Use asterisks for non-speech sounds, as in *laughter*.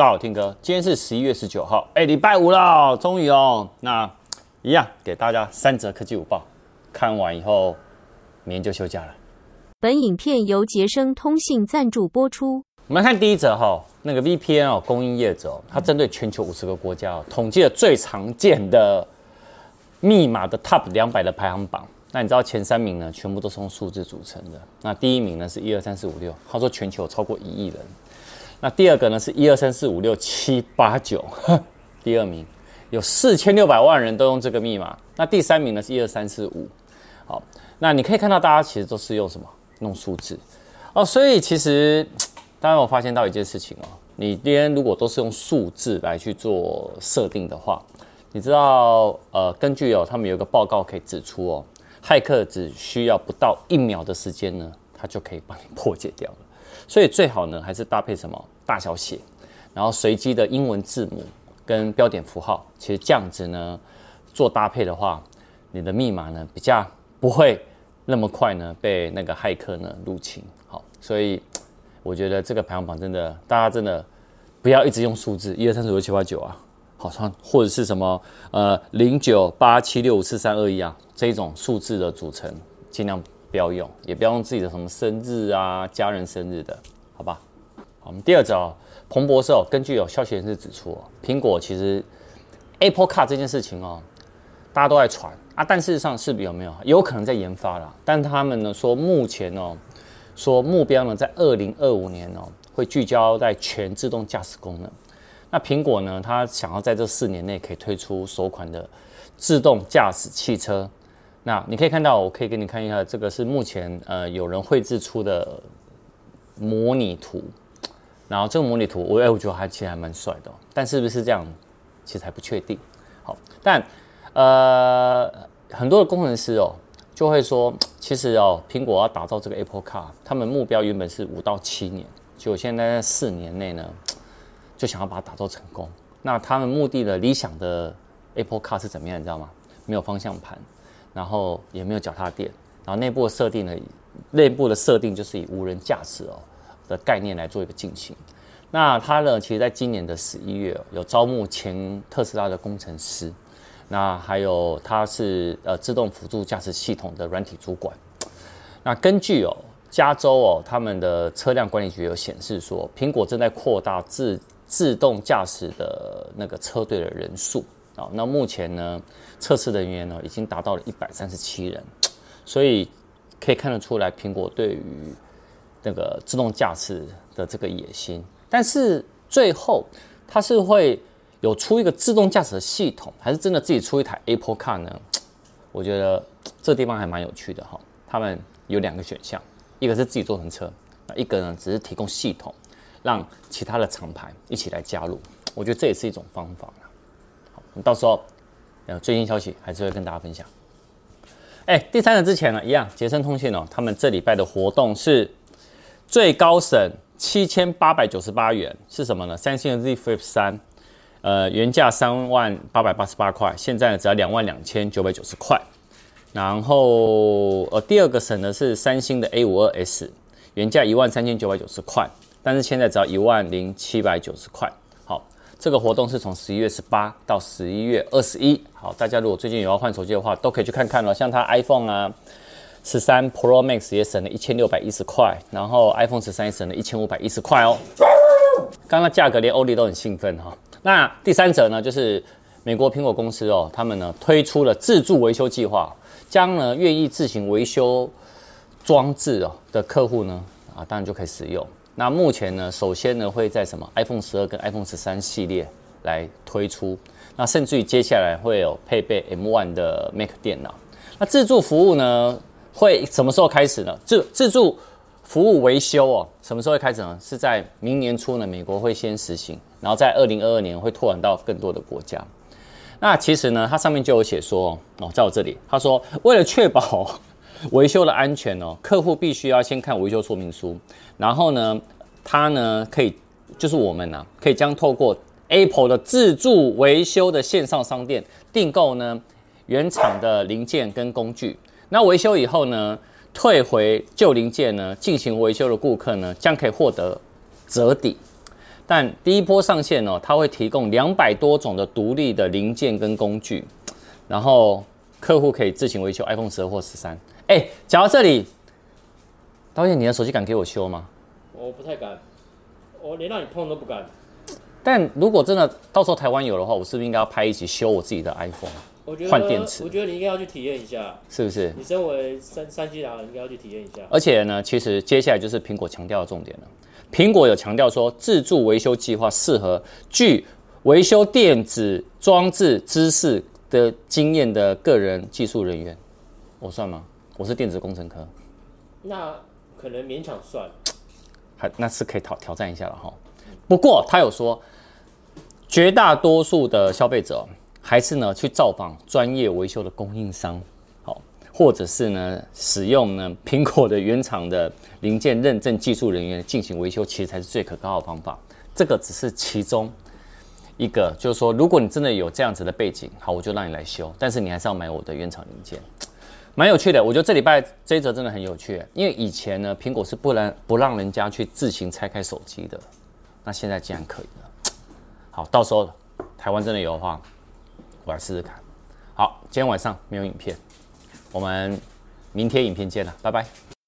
大家好，听哥，今天是十一月十九号，哎，礼拜五了，终于哦。那一样给大家三则科技午报，看完以后，明天就休假了。本影片由杰生通信赞助播出。我们来看第一则哈，那个 VPN 哦，供应业者，它针对全球五十个国家哦，统计了最常见的密码的 Top 两百的排行榜。那你知道前三名呢，全部都是用数字组成的。那第一名呢是一二三四五六，他说全球超过一亿人。那第二个呢是一二三四五六七八九，*laughs* 第二名有四千六百万人都用这个密码。那第三名呢是一二三四五，好，那你可以看到大家其实都是用什么？弄数字哦。所以其实 *tsk* 当然我发现到一件事情哦，你今天如果都是用数字来去做设定的话，你知道呃，根据哦他们有一个报告可以指出哦。骇客只需要不到一秒的时间呢，他就可以帮你破解掉了。所以最好呢，还是搭配什么大小写，然后随机的英文字母跟标点符号。其实这样子呢，做搭配的话，你的密码呢比较不会那么快呢被那个骇客呢入侵。好，所以我觉得这个排行榜真的，大家真的不要一直用数字一二三四五六七八九啊，好像或者是什么呃零九八七六五四三二一啊。这一种数字的组成，尽量不要用，也不要用自己的什么生日啊、家人生日的，好吧？好，我们第二则哦，彭博社哦，根据有消息人士指出哦，苹果其实 Apple Car 这件事情哦，大家都在传啊，但事实上是有没有？有可能在研发啦，但他们呢说目前哦，说目标呢在二零二五年哦，会聚焦在全自动驾驶功能。那苹果呢，它想要在这四年内可以推出首款的自动驾驶汽车。那你可以看到，我可以给你看一下，这个是目前呃有人绘制出的模拟图，然后这个模拟图我哎我觉得还其实还蛮帅的，但是不是这样，其实还不确定。好，但呃很多的工程师哦就会说，其实哦苹果要打造这个 Apple Car，他们目标原本是五到七年，就现在在四年内呢就想要把它打造成功。那他们目的的理想的 Apple Car 是怎么样，你知道吗？没有方向盘。然后也没有脚踏垫，然后内部的设定呢，内部的设定就是以无人驾驶哦的概念来做一个进行。那它呢，其实在今年的十一月有招募前特斯拉的工程师，那还有它是呃自动辅助驾驶系统的软体主管。那根据哦加州哦他们的车辆管理局有显示说，苹果正在扩大自自动驾驶的那个车队的人数。好，那目前呢，测试人员呢已经达到了一百三十七人，所以可以看得出来，苹果对于那个自动驾驶的这个野心。但是最后，它是会有出一个自动驾驶的系统，还是真的自己出一台 Apple Car 呢？我觉得这地方还蛮有趣的哈。他们有两个选项，一个是自己做成车，那一个呢只是提供系统，让其他的厂牌一起来加入。我觉得这也是一种方法。到时候，呃，最新消息还是会跟大家分享。哎，第三个之前呢，一样，杰森通信哦，他们这礼拜的活动是最高省七千八百九十八元，是什么呢？三星的 Z Flip 三，呃，原价三万八百八十八块，现在呢只要两万两千九百九十块。然后，呃，第二个省呢是三星的 A 五二 S，原价一万三千九百九十块，但是现在只要一万零七百九十块。这个活动是从十一月十八到十一月二十一。好，大家如果最近有要换手机的话，都可以去看看了。像它 iPhone 啊，十三 Pro Max 也省了一千六百一十块，然后 iPhone 十三也省了一千五百一十块哦。刚刚价格连欧弟都很兴奋哈、哦。那第三者呢，就是美国苹果公司哦，他们呢推出了自助维修计划，将呢愿意自行维修装置哦的客户呢啊，当然就可以使用。那目前呢，首先呢会在什么 iPhone 十二跟 iPhone 十三系列来推出，那甚至于接下来会有配备 M1 的 Mac 电脑。那自助服务呢会什么时候开始呢？自自助服务维修哦，什么时候会开始呢？是在明年初呢，美国会先实行，然后在二零二二年会拓展到更多的国家。那其实呢，它上面就有写说哦，在我这里，他说为了确保。维修的安全哦，客户必须要先看维修说明书，然后呢，他呢可以就是我们呢、啊、可以将透过 Apple 的自助维修的线上商店订购呢原厂的零件跟工具，那维修以后呢，退回旧零件呢进行维修的顾客呢将可以获得折抵。但第一波上线呢，它会提供两百多种的独立的零件跟工具，然后客户可以自行维修 iPhone 十二或十三。哎，讲到这里，导演，你的手机敢给我修吗？我不太敢，我连让你碰都不敢。但如果真的到时候台湾有的话，我是不是应该要拍一集修我自己的 iPhone？我觉得换电池，我觉得你应该要去体验一下，是不是？你身为三三 G 党，应该要去体验一下。而且呢，其实接下来就是苹果强调的重点了。苹果有强调说，自助维修计划适合具维修电子装置知识的经验的个人技术人员。我算吗？我是电子工程科。那可能勉强算，还那是可以挑挑战一下了哈。不过他有说，绝大多数的消费者。还是呢，去造访专业维修的供应商，好，或者是呢，使用呢苹果的原厂的零件认证技术人员进行维修，其实才是最可靠的方法。这个只是其中一个，就是说，如果你真的有这样子的背景，好，我就让你来修，但是你还是要买我的原厂零件，蛮有趣的。我觉得这礼拜这一则真的很有趣，因为以前呢，苹果是不能不让人家去自行拆开手机的，那现在竟然可以了。*tsk* 好，到时候台湾真的有的话。我来试试看。好，今天晚上没有影片，我们明天影片见了，拜拜。